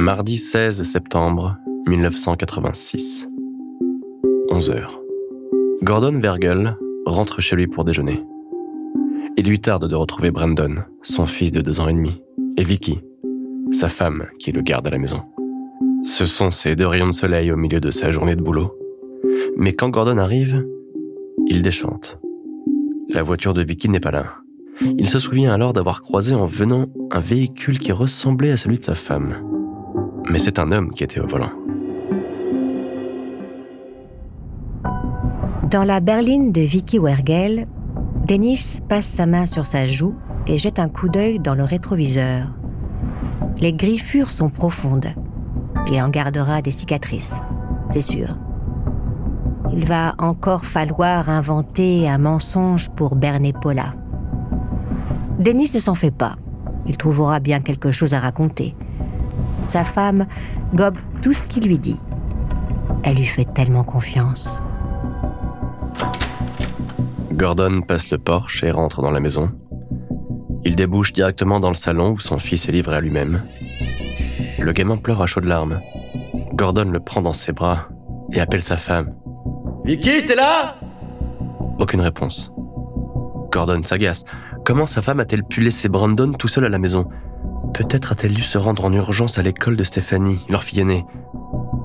Mardi 16 septembre 1986. 11 heures. Gordon Vergel rentre chez lui pour déjeuner. Il lui tarde de retrouver Brandon, son fils de deux ans et demi, et Vicky, sa femme qui le garde à la maison. Ce sont ces deux rayons de soleil au milieu de sa journée de boulot. Mais quand Gordon arrive, il déchante. La voiture de Vicky n'est pas là. Il se souvient alors d'avoir croisé en venant un véhicule qui ressemblait à celui de sa femme. Mais c'est un homme qui était au volant. Dans la berline de Vicky Wergel, Dennis passe sa main sur sa joue et jette un coup d'œil dans le rétroviseur. Les griffures sont profondes. Il en gardera des cicatrices, c'est sûr. Il va encore falloir inventer un mensonge pour berner Paula. Denis ne s'en fait pas. Il trouvera bien quelque chose à raconter. Sa femme gobe tout ce qu'il lui dit. Elle lui fait tellement confiance. Gordon passe le porche et rentre dans la maison. Il débouche directement dans le salon où son fils est livré à lui-même. Le gamin pleure à chaudes larmes. Gordon le prend dans ses bras et appelle sa femme. Vicky, t'es là? Aucune réponse. Gordon s'agace. Comment sa femme a-t-elle pu laisser Brandon tout seul à la maison? Peut-être a-t-elle dû se rendre en urgence à l'école de Stéphanie, leur fille aînée.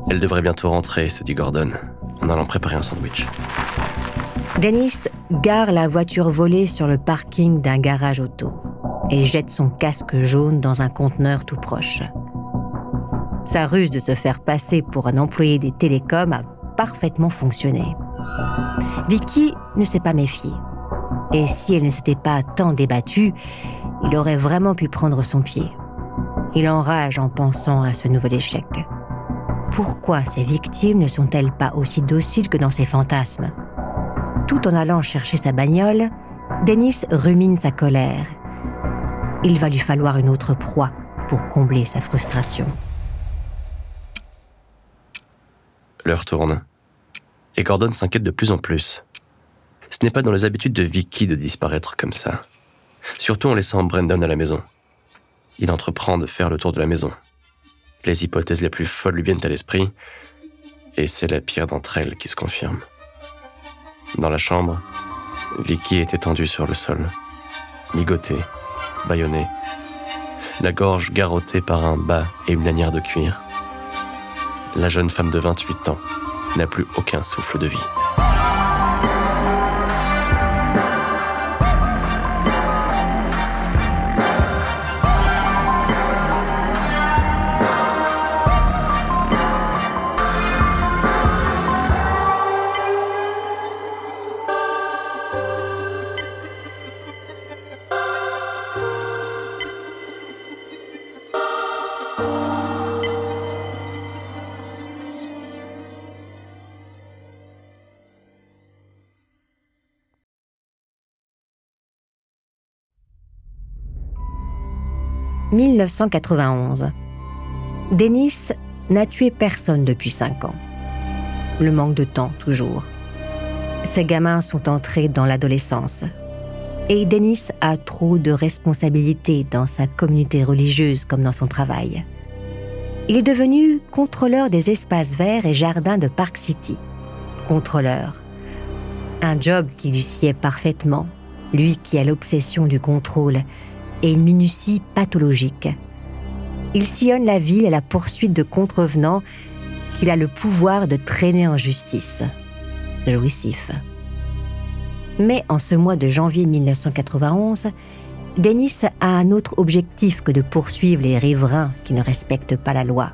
Elle devrait bientôt rentrer, se dit Gordon, en allant préparer un sandwich. Dennis gare la voiture volée sur le parking d'un garage auto et jette son casque jaune dans un conteneur tout proche. Sa ruse de se faire passer pour un employé des télécoms a parfaitement fonctionné. Vicky ne s'est pas méfiée. Et si elle ne s'était pas tant débattue, il aurait vraiment pu prendre son pied. Il enrage en pensant à ce nouvel échec. Pourquoi ces victimes ne sont-elles pas aussi dociles que dans ses fantasmes? Tout en allant chercher sa bagnole, Dennis rumine sa colère. Il va lui falloir une autre proie pour combler sa frustration. L'heure tourne. Et Gordon s'inquiète de plus en plus. Ce n'est pas dans les habitudes de Vicky de disparaître comme ça. Surtout en laissant Brandon à la maison. Il entreprend de faire le tour de la maison. Les hypothèses les plus folles lui viennent à l'esprit, et c'est la pire d'entre elles qui se confirme. Dans la chambre, Vicky est étendue sur le sol, ligotée, bâillonnée, la gorge garrottée par un bas et une lanière de cuir la jeune femme de 28 ans n'a plus aucun souffle de vie. 1991. Denis n'a tué personne depuis cinq ans. Le manque de temps, toujours. Ses gamins sont entrés dans l'adolescence. Et Denis a trop de responsabilités dans sa communauté religieuse comme dans son travail. Il est devenu contrôleur des espaces verts et jardins de Park City. Contrôleur. Un job qui lui sied parfaitement, lui qui a l'obsession du contrôle et une minutie pathologique. Il sillonne la ville à la poursuite de contrevenants qu'il a le pouvoir de traîner en justice. Jouissif. Mais en ce mois de janvier 1991, Dennis a un autre objectif que de poursuivre les riverains qui ne respectent pas la loi.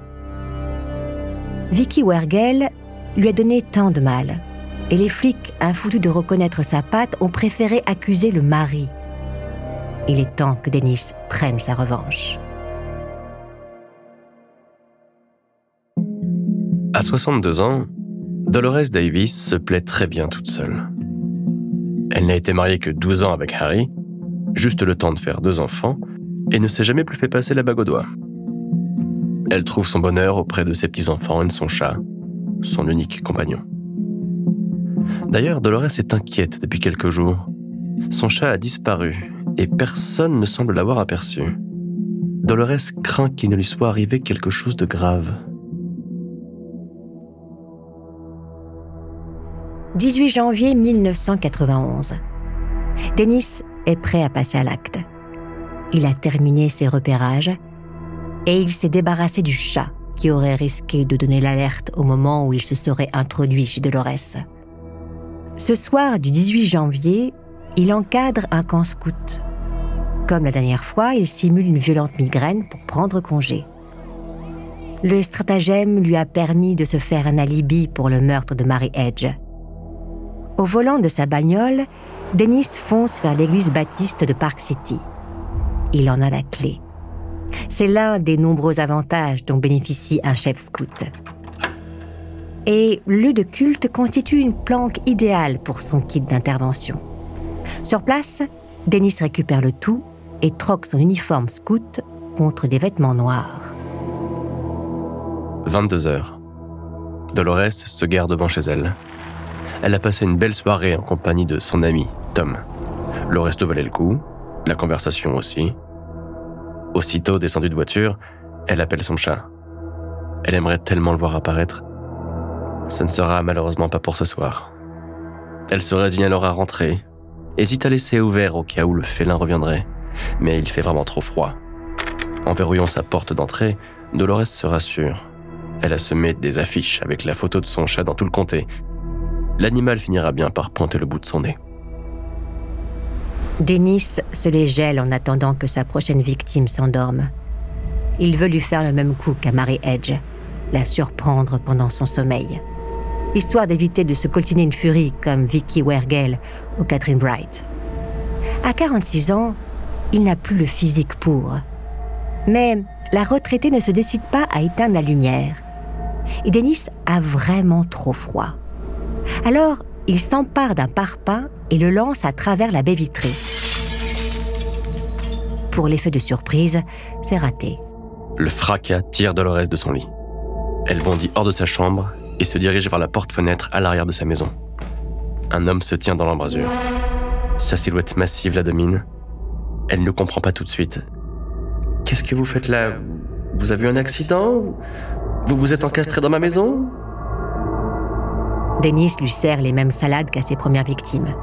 Vicky Wergel lui a donné tant de mal, et les flics, infoutus de reconnaître sa patte, ont préféré accuser le mari il est temps que Dennis prenne sa revanche. À 62 ans, Dolores Davis se plaît très bien toute seule. Elle n'a été mariée que 12 ans avec Harry, juste le temps de faire deux enfants, et ne s'est jamais plus fait passer la bague au doigt. Elle trouve son bonheur auprès de ses petits-enfants et de son chat, son unique compagnon. D'ailleurs, Dolores est inquiète depuis quelques jours. Son chat a disparu et personne ne semble l'avoir aperçu. Dolores craint qu'il ne lui soit arrivé quelque chose de grave. 18 janvier 1991. Dennis est prêt à passer à l'acte. Il a terminé ses repérages et il s'est débarrassé du chat qui aurait risqué de donner l'alerte au moment où il se serait introduit chez Dolores. Ce soir du 18 janvier, il encadre un camp scout. Comme la dernière fois, il simule une violente migraine pour prendre congé. Le stratagème lui a permis de se faire un alibi pour le meurtre de Mary Edge. Au volant de sa bagnole, Dennis fonce vers l'église baptiste de Park City. Il en a la clé. C'est l'un des nombreux avantages dont bénéficie un chef scout. Et le de culte constitue une planque idéale pour son kit d'intervention. Sur place, Dennis récupère le tout et troque son uniforme scout contre des vêtements noirs. 22 heures. Dolores se gare devant chez elle. Elle a passé une belle soirée en compagnie de son ami, Tom. Le resto valait le coup, la conversation aussi. Aussitôt descendue de voiture, elle appelle son chat. Elle aimerait tellement le voir apparaître. Ce ne sera malheureusement pas pour ce soir. Elle se résigne alors à rentrer, hésite à laisser ouvert au cas où le félin reviendrait, mais il fait vraiment trop froid. En verrouillant sa porte d'entrée, Dolores se rassure. Elle a semé des affiches avec la photo de son chat dans tout le comté. L'animal finira bien par pointer le bout de son nez. Dennis se les gèle en attendant que sa prochaine victime s'endorme. Il veut lui faire le même coup qu'à Mary Edge, la surprendre pendant son sommeil, histoire d'éviter de se coltiner une furie comme Vicky Wergel ou Catherine Bright. À 46 ans, il n'a plus le physique pour. Mais la retraitée ne se décide pas à éteindre la lumière. Et Dennis a vraiment trop froid. Alors, il s'empare d'un parpaing et le lance à travers la baie vitrée. Pour l'effet de surprise, c'est raté. Le fracas tire Dolores de son lit. Elle bondit hors de sa chambre et se dirige vers la porte-fenêtre à l'arrière de sa maison. Un homme se tient dans l'embrasure. Sa silhouette massive la domine. Elle ne comprend pas tout de suite. Qu'est-ce que vous faites là? Vous avez eu un accident? Vous vous êtes encastré dans ma maison? Dennis lui sert les mêmes salades qu'à ses premières victimes.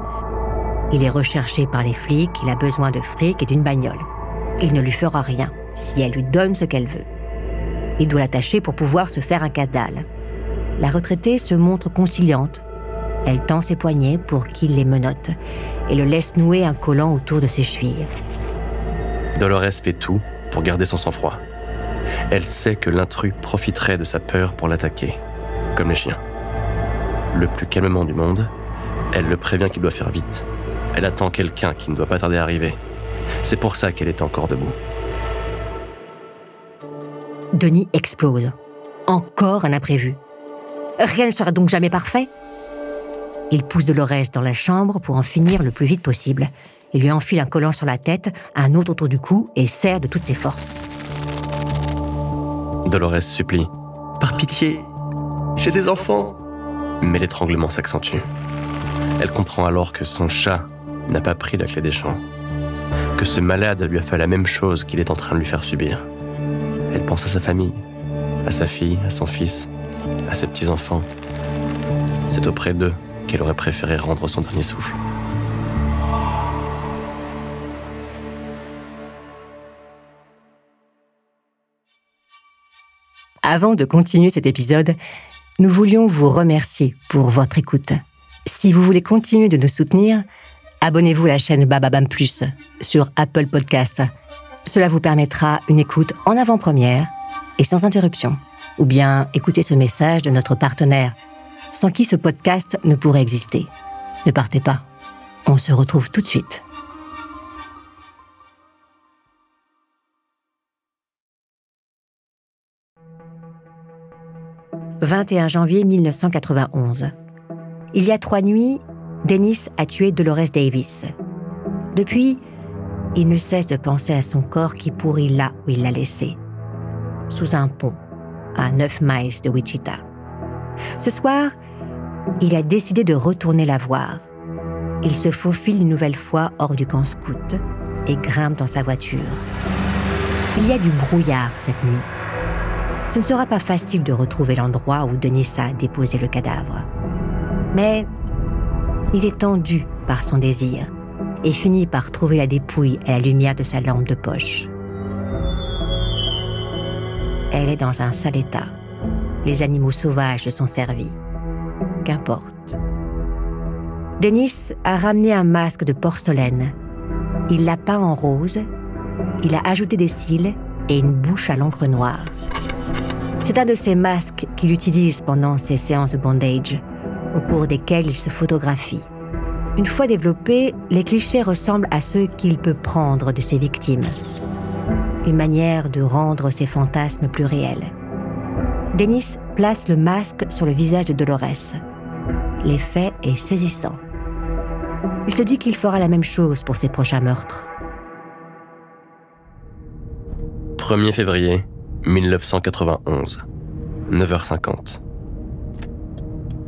Il est recherché par les flics, il a besoin de fric et d'une bagnole. Il ne lui fera rien si elle lui donne ce qu'elle veut. Il doit l'attacher pour pouvoir se faire un cadale. La retraitée se montre conciliante. Elle tend ses poignets pour qu'il les menotte et le laisse nouer un collant autour de ses chevilles. Dolores fait tout pour garder son sang-froid. Elle sait que l'intrus profiterait de sa peur pour l'attaquer, comme les chiens. Le plus calmement du monde, elle le prévient qu'il doit faire vite. Elle attend quelqu'un qui ne doit pas tarder à arriver. C'est pour ça qu'elle est encore debout. Denis explose. Encore un imprévu. Rien ne sera donc jamais parfait. Il pousse Dolores dans la chambre pour en finir le plus vite possible. Il lui enfile un collant sur la tête, un autre autour du cou et serre de toutes ses forces. Dolores supplie. Par pitié, j'ai des enfants. Mais l'étranglement s'accentue. Elle comprend alors que son chat n'a pas pris la clé des champs. Que ce malade lui a fait la même chose qu'il est en train de lui faire subir. Elle pense à sa famille, à sa fille, à son fils, à ses petits-enfants. C'est auprès d'eux qu'elle aurait préféré rendre son dernier souffle. Avant de continuer cet épisode, nous voulions vous remercier pour votre écoute. Si vous voulez continuer de nous soutenir, abonnez-vous à la chaîne Bababam Plus sur Apple Podcast. Cela vous permettra une écoute en avant-première et sans interruption. Ou bien écoutez ce message de notre partenaire, sans qui ce podcast ne pourrait exister. Ne partez pas. On se retrouve tout de suite. 21 janvier 1991. Il y a trois nuits, Dennis a tué Dolores Davis. Depuis, il ne cesse de penser à son corps qui pourrit là où il l'a laissé, sous un pont, à 9 miles de Wichita. Ce soir, il a décidé de retourner la voir. Il se faufile une nouvelle fois hors du camp scout et grimpe dans sa voiture. Il y a du brouillard cette nuit. Ce ne sera pas facile de retrouver l'endroit où Denis a déposé le cadavre. Mais il est tendu par son désir et finit par trouver la dépouille à la lumière de sa lampe de poche. Elle est dans un sale état. Les animaux sauvages se sont servis. Qu'importe. Denis a ramené un masque de porcelaine. Il l'a peint en rose. Il a ajouté des cils et une bouche à l'encre noire. C'est un de ces masques qu'il utilise pendant ses séances de bondage, au cours desquelles il se photographie. Une fois développés, les clichés ressemblent à ceux qu'il peut prendre de ses victimes. Une manière de rendre ses fantasmes plus réels. Denis place le masque sur le visage de Dolores. L'effet est saisissant. Il se dit qu'il fera la même chose pour ses prochains meurtres. 1er février 1991, 9h50.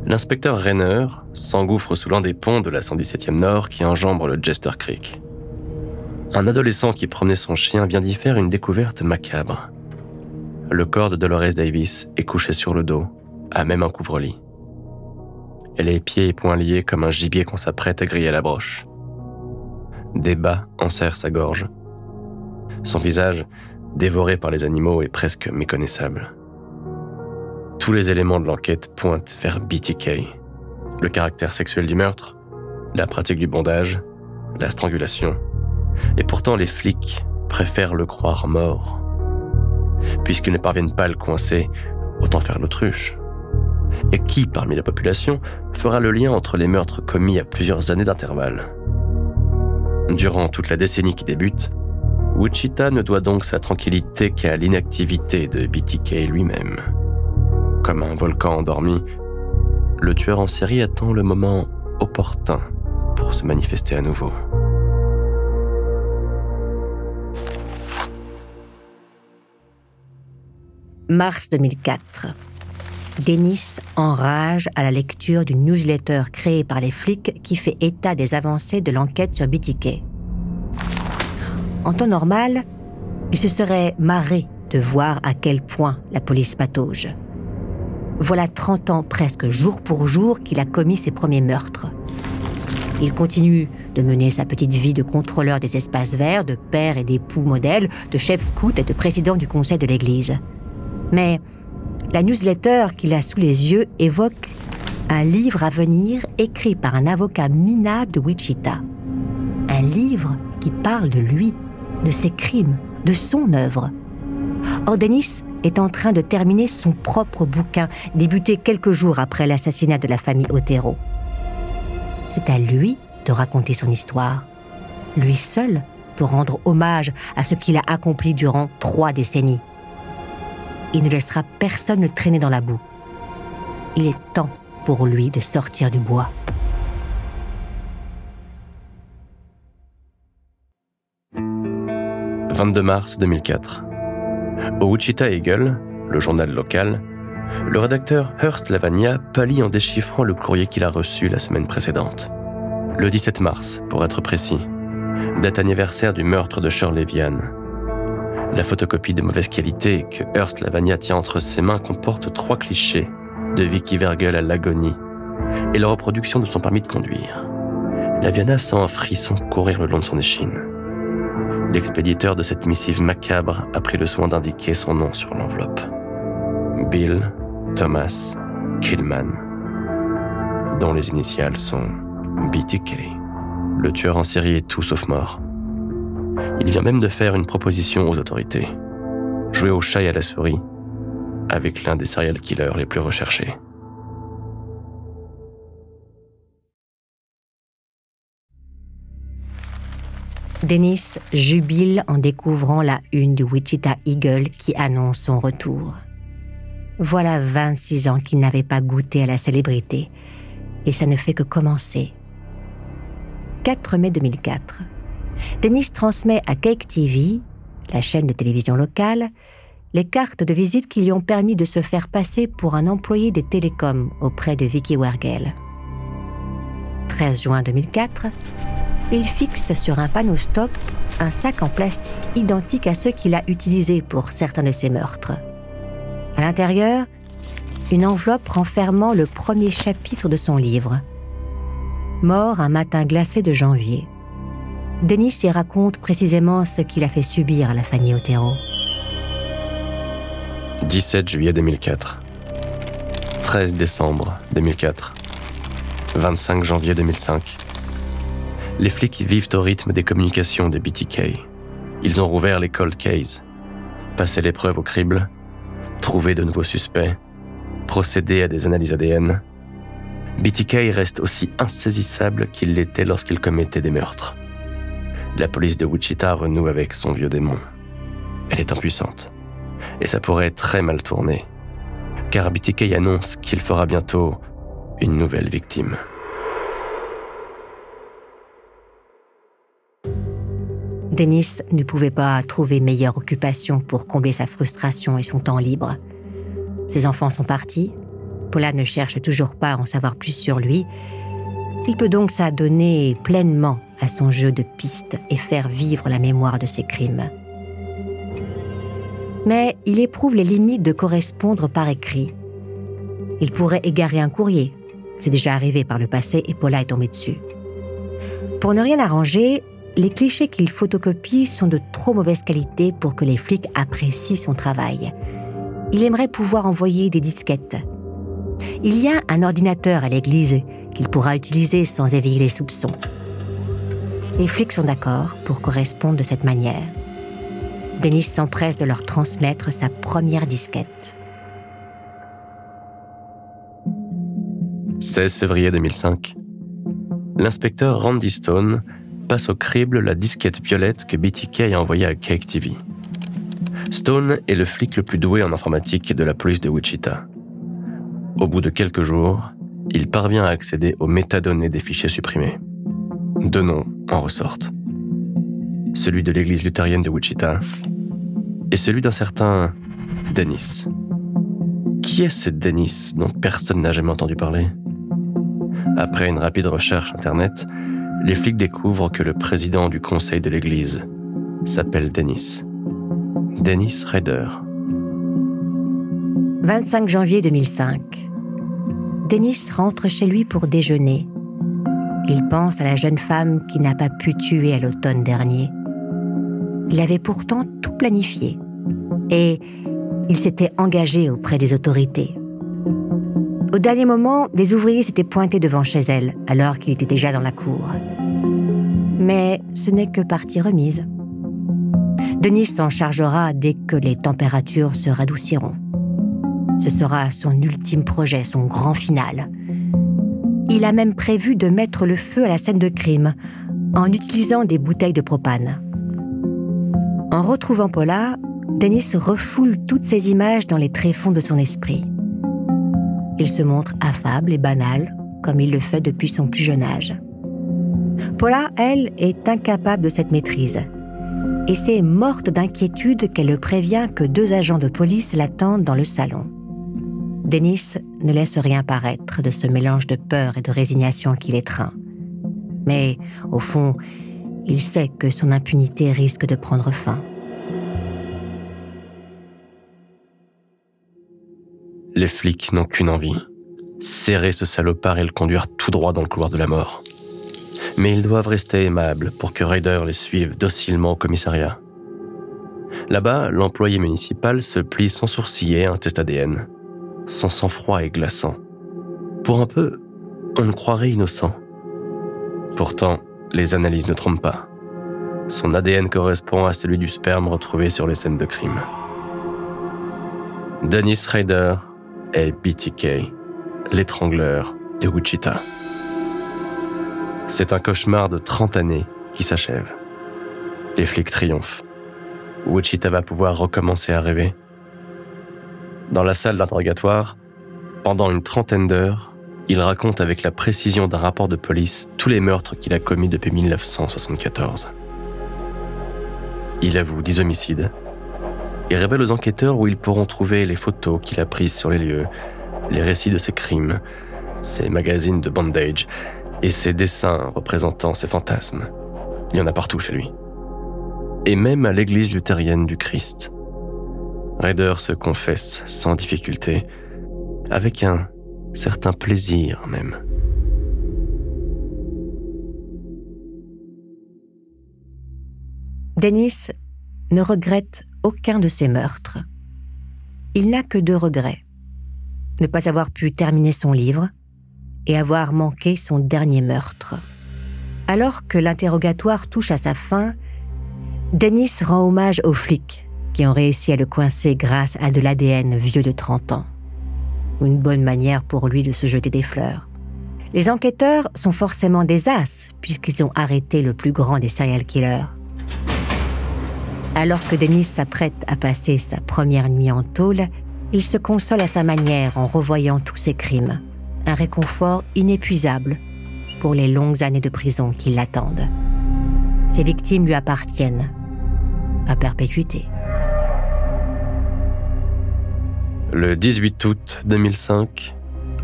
L'inspecteur Renner s'engouffre sous l'un des ponts de la 117e Nord qui enjambre le Jester Creek. Un adolescent qui promenait son chien vient d'y faire une découverte macabre. Le corps de Dolores Davis est couché sur le dos, à même un couvre-lit. Elle est pieds et poings liés comme un gibier qu'on s'apprête à griller la broche. Des bas enserrent sa gorge. Son visage, dévoré par les animaux, est presque méconnaissable. Tous les éléments de l'enquête pointent vers BTK. Le caractère sexuel du meurtre, la pratique du bondage, la strangulation. Et pourtant, les flics préfèrent le croire mort. Puisqu'ils ne parviennent pas à le coincer, autant faire l'autruche. Et qui, parmi la population, fera le lien entre les meurtres commis à plusieurs années d'intervalle? Durant toute la décennie qui débute, Wichita ne doit donc sa tranquillité qu'à l'inactivité de BTK lui-même. Comme un volcan endormi, le tueur en série attend le moment opportun pour se manifester à nouveau. Mars 2004. Dennis enrage à la lecture d'une newsletter créée par les flics qui fait état des avancées de l'enquête sur BTK. En temps normal, il se serait marré de voir à quel point la police patauge. Voilà 30 ans presque jour pour jour qu'il a commis ses premiers meurtres. Il continue de mener sa petite vie de contrôleur des espaces verts, de père et d'époux modèle, de chef scout et de président du conseil de l'Église. Mais la newsletter qu'il a sous les yeux évoque un livre à venir écrit par un avocat minable de Wichita. Un livre qui parle de lui, de ses crimes, de son œuvre. Or, Dennis est en train de terminer son propre bouquin, débuté quelques jours après l'assassinat de la famille Otero. C'est à lui de raconter son histoire. Lui seul peut rendre hommage à ce qu'il a accompli durant trois décennies il ne laissera personne traîner dans la boue. Il est temps pour lui de sortir du bois. « 22 mars 2004. Au Wichita Eagle, le journal local, le rédacteur Hurst Lavagna pâlit en déchiffrant le courrier qu'il a reçu la semaine précédente. Le 17 mars, pour être précis, date anniversaire du meurtre de Shirley Vian, la photocopie de mauvaise qualité que Hearst Lavagna tient entre ses mains comporte trois clichés de Vicky Vergel à l'agonie et la reproduction de son permis de conduire. Laviana sent un frisson courir le long de son échine. L'expéditeur de cette missive macabre a pris le soin d'indiquer son nom sur l'enveloppe. Bill Thomas Killman, dont les initiales sont BTK. Le tueur en série est tout sauf mort. Il vient même de faire une proposition aux autorités. Jouer au chat et à la souris avec l'un des serial killers les plus recherchés. Dennis jubile en découvrant la une du Wichita Eagle qui annonce son retour. Voilà 26 ans qu'il n'avait pas goûté à la célébrité, et ça ne fait que commencer. 4 mai 2004. Dennis transmet à Cake TV, la chaîne de télévision locale, les cartes de visite qui lui ont permis de se faire passer pour un employé des télécoms auprès de Vicky Wergel. 13 juin 2004, il fixe sur un panneau stop un sac en plastique identique à ceux qu'il a utilisés pour certains de ses meurtres. À l'intérieur, une enveloppe renfermant le premier chapitre de son livre. Mort un matin glacé de janvier. Denis y raconte précisément ce qu'il a fait subir à la famille Otero. 17 juillet 2004. 13 décembre 2004. 25 janvier 2005. Les flics vivent au rythme des communications de BTK. Ils ont rouvert les cold cases, passé l'épreuve au crible, trouvé de nouveaux suspects, procédé à des analyses ADN. BTK reste aussi insaisissable qu'il l'était lorsqu'il commettait des meurtres. La police de Wichita renoue avec son vieux démon. Elle est impuissante. Et ça pourrait très mal tourner. Car BTK annonce qu'il fera bientôt une nouvelle victime. Denis ne pouvait pas trouver meilleure occupation pour combler sa frustration et son temps libre. Ses enfants sont partis. Paula ne cherche toujours pas à en savoir plus sur lui. Il peut donc s'adonner pleinement à son jeu de pistes et faire vivre la mémoire de ses crimes. Mais il éprouve les limites de correspondre par écrit. Il pourrait égarer un courrier. C'est déjà arrivé par le passé et Paula est tombée dessus. Pour ne rien arranger, les clichés qu'il photocopie sont de trop mauvaise qualité pour que les flics apprécient son travail. Il aimerait pouvoir envoyer des disquettes. Il y a un ordinateur à l'église qu'il pourra utiliser sans éveiller les soupçons. Les flics sont d'accord pour correspondre de cette manière. Denis s'empresse de leur transmettre sa première disquette. 16 février 2005. L'inspecteur Randy Stone passe au crible la disquette violette que BTK a envoyée à Cake TV. Stone est le flic le plus doué en informatique de la police de Wichita. Au bout de quelques jours, il parvient à accéder aux métadonnées des fichiers supprimés. Deux noms en ressortent. Celui de l'église luthérienne de Wichita et celui d'un certain Dennis. Qui est ce Dennis dont personne n'a jamais entendu parler? Après une rapide recherche Internet, les flics découvrent que le président du conseil de l'église s'appelle Dennis. Dennis Rader. 25 janvier 2005. Dennis rentre chez lui pour déjeuner. Il pense à la jeune femme qui n'a pas pu tuer à l'automne dernier. Il avait pourtant tout planifié. Et il s'était engagé auprès des autorités. Au dernier moment, des ouvriers s'étaient pointés devant chez elle, alors qu'il était déjà dans la cour. Mais ce n'est que partie remise. Denis s'en chargera dès que les températures se radouciront. Ce sera son ultime projet, son grand final. Il a même prévu de mettre le feu à la scène de crime en utilisant des bouteilles de propane. En retrouvant Paula, Denis refoule toutes ces images dans les tréfonds de son esprit. Il se montre affable et banal, comme il le fait depuis son plus jeune âge. Paula, elle, est incapable de cette maîtrise. Et c'est morte d'inquiétude qu'elle le prévient que deux agents de police l'attendent dans le salon. Denis ne laisse rien paraître de ce mélange de peur et de résignation qui l'étreint. Mais, au fond, il sait que son impunité risque de prendre fin. Les flics n'ont qu'une envie. Serrer ce salopard et le conduire tout droit dans le couloir de la mort. Mais ils doivent rester aimables pour que Ryder les suive docilement au commissariat. Là-bas, l'employé municipal se plie sans sourciller à un test ADN. Son sang-froid est glaçant. Pour un peu, on le croirait innocent. Pourtant, les analyses ne trompent pas. Son ADN correspond à celui du sperme retrouvé sur les scènes de crime. Dennis Ryder est BTK, l'étrangleur de Wichita. C'est un cauchemar de 30 années qui s'achève. Les flics triomphent. Wichita va pouvoir recommencer à rêver. Dans la salle d'interrogatoire, pendant une trentaine d'heures, il raconte avec la précision d'un rapport de police tous les meurtres qu'il a commis depuis 1974. Il avoue 10 homicides, et révèle aux enquêteurs où ils pourront trouver les photos qu'il a prises sur les lieux, les récits de ses crimes, ses magazines de bandage Et ses dessins représentant ses fantasmes. Il y en a partout chez lui. Et même à l'église luthérienne du Christ. Raider se confesse sans difficulté, avec un certain plaisir même. Dennis ne regrette aucun de ses meurtres. Il n'a que deux regrets. Ne pas avoir pu terminer son livre et avoir manqué son dernier meurtre. Alors que l'interrogatoire touche à sa fin, Dennis rend hommage aux flics qui ont réussi à le coincer grâce à de l'ADN vieux de 30 ans. Une bonne manière pour lui de se jeter des fleurs. Les enquêteurs sont forcément des as puisqu'ils ont arrêté le plus grand des serial killers. Alors que Denis s'apprête à passer sa première nuit en tôle, il se console à sa manière en revoyant tous ses crimes. Un réconfort inépuisable pour les longues années de prison qui l'attendent. Ses victimes lui appartiennent à perpétuité. Le 18 août 2005,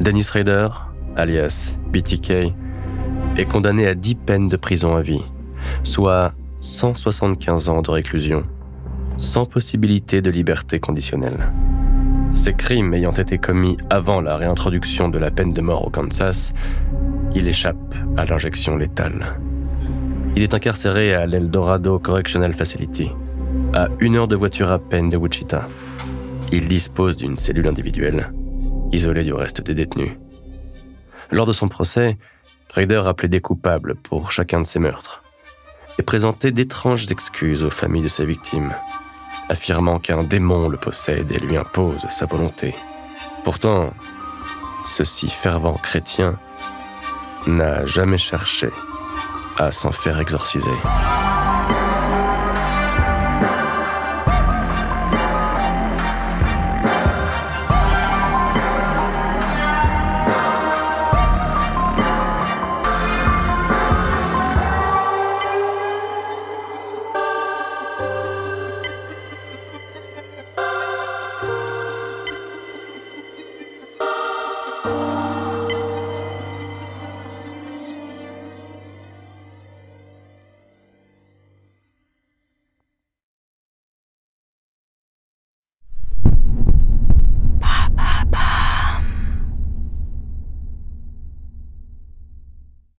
Dennis Rader, alias BTK, est condamné à 10 peines de prison à vie, soit 175 ans de réclusion, sans possibilité de liberté conditionnelle. Ces crimes ayant été commis avant la réintroduction de la peine de mort au Kansas, il échappe à l'injection létale. Il est incarcéré à l'Eldorado Correctional Facility, à une heure de voiture à peine de Wichita. Il dispose d'une cellule individuelle, isolée du reste des détenus. Lors de son procès, Raider a plaidé coupable pour chacun de ses meurtres et présentait d'étranges excuses aux familles de ses victimes, affirmant qu'un démon le possède et lui impose sa volonté. Pourtant, ce si fervent chrétien n'a jamais cherché à s'en faire exorciser.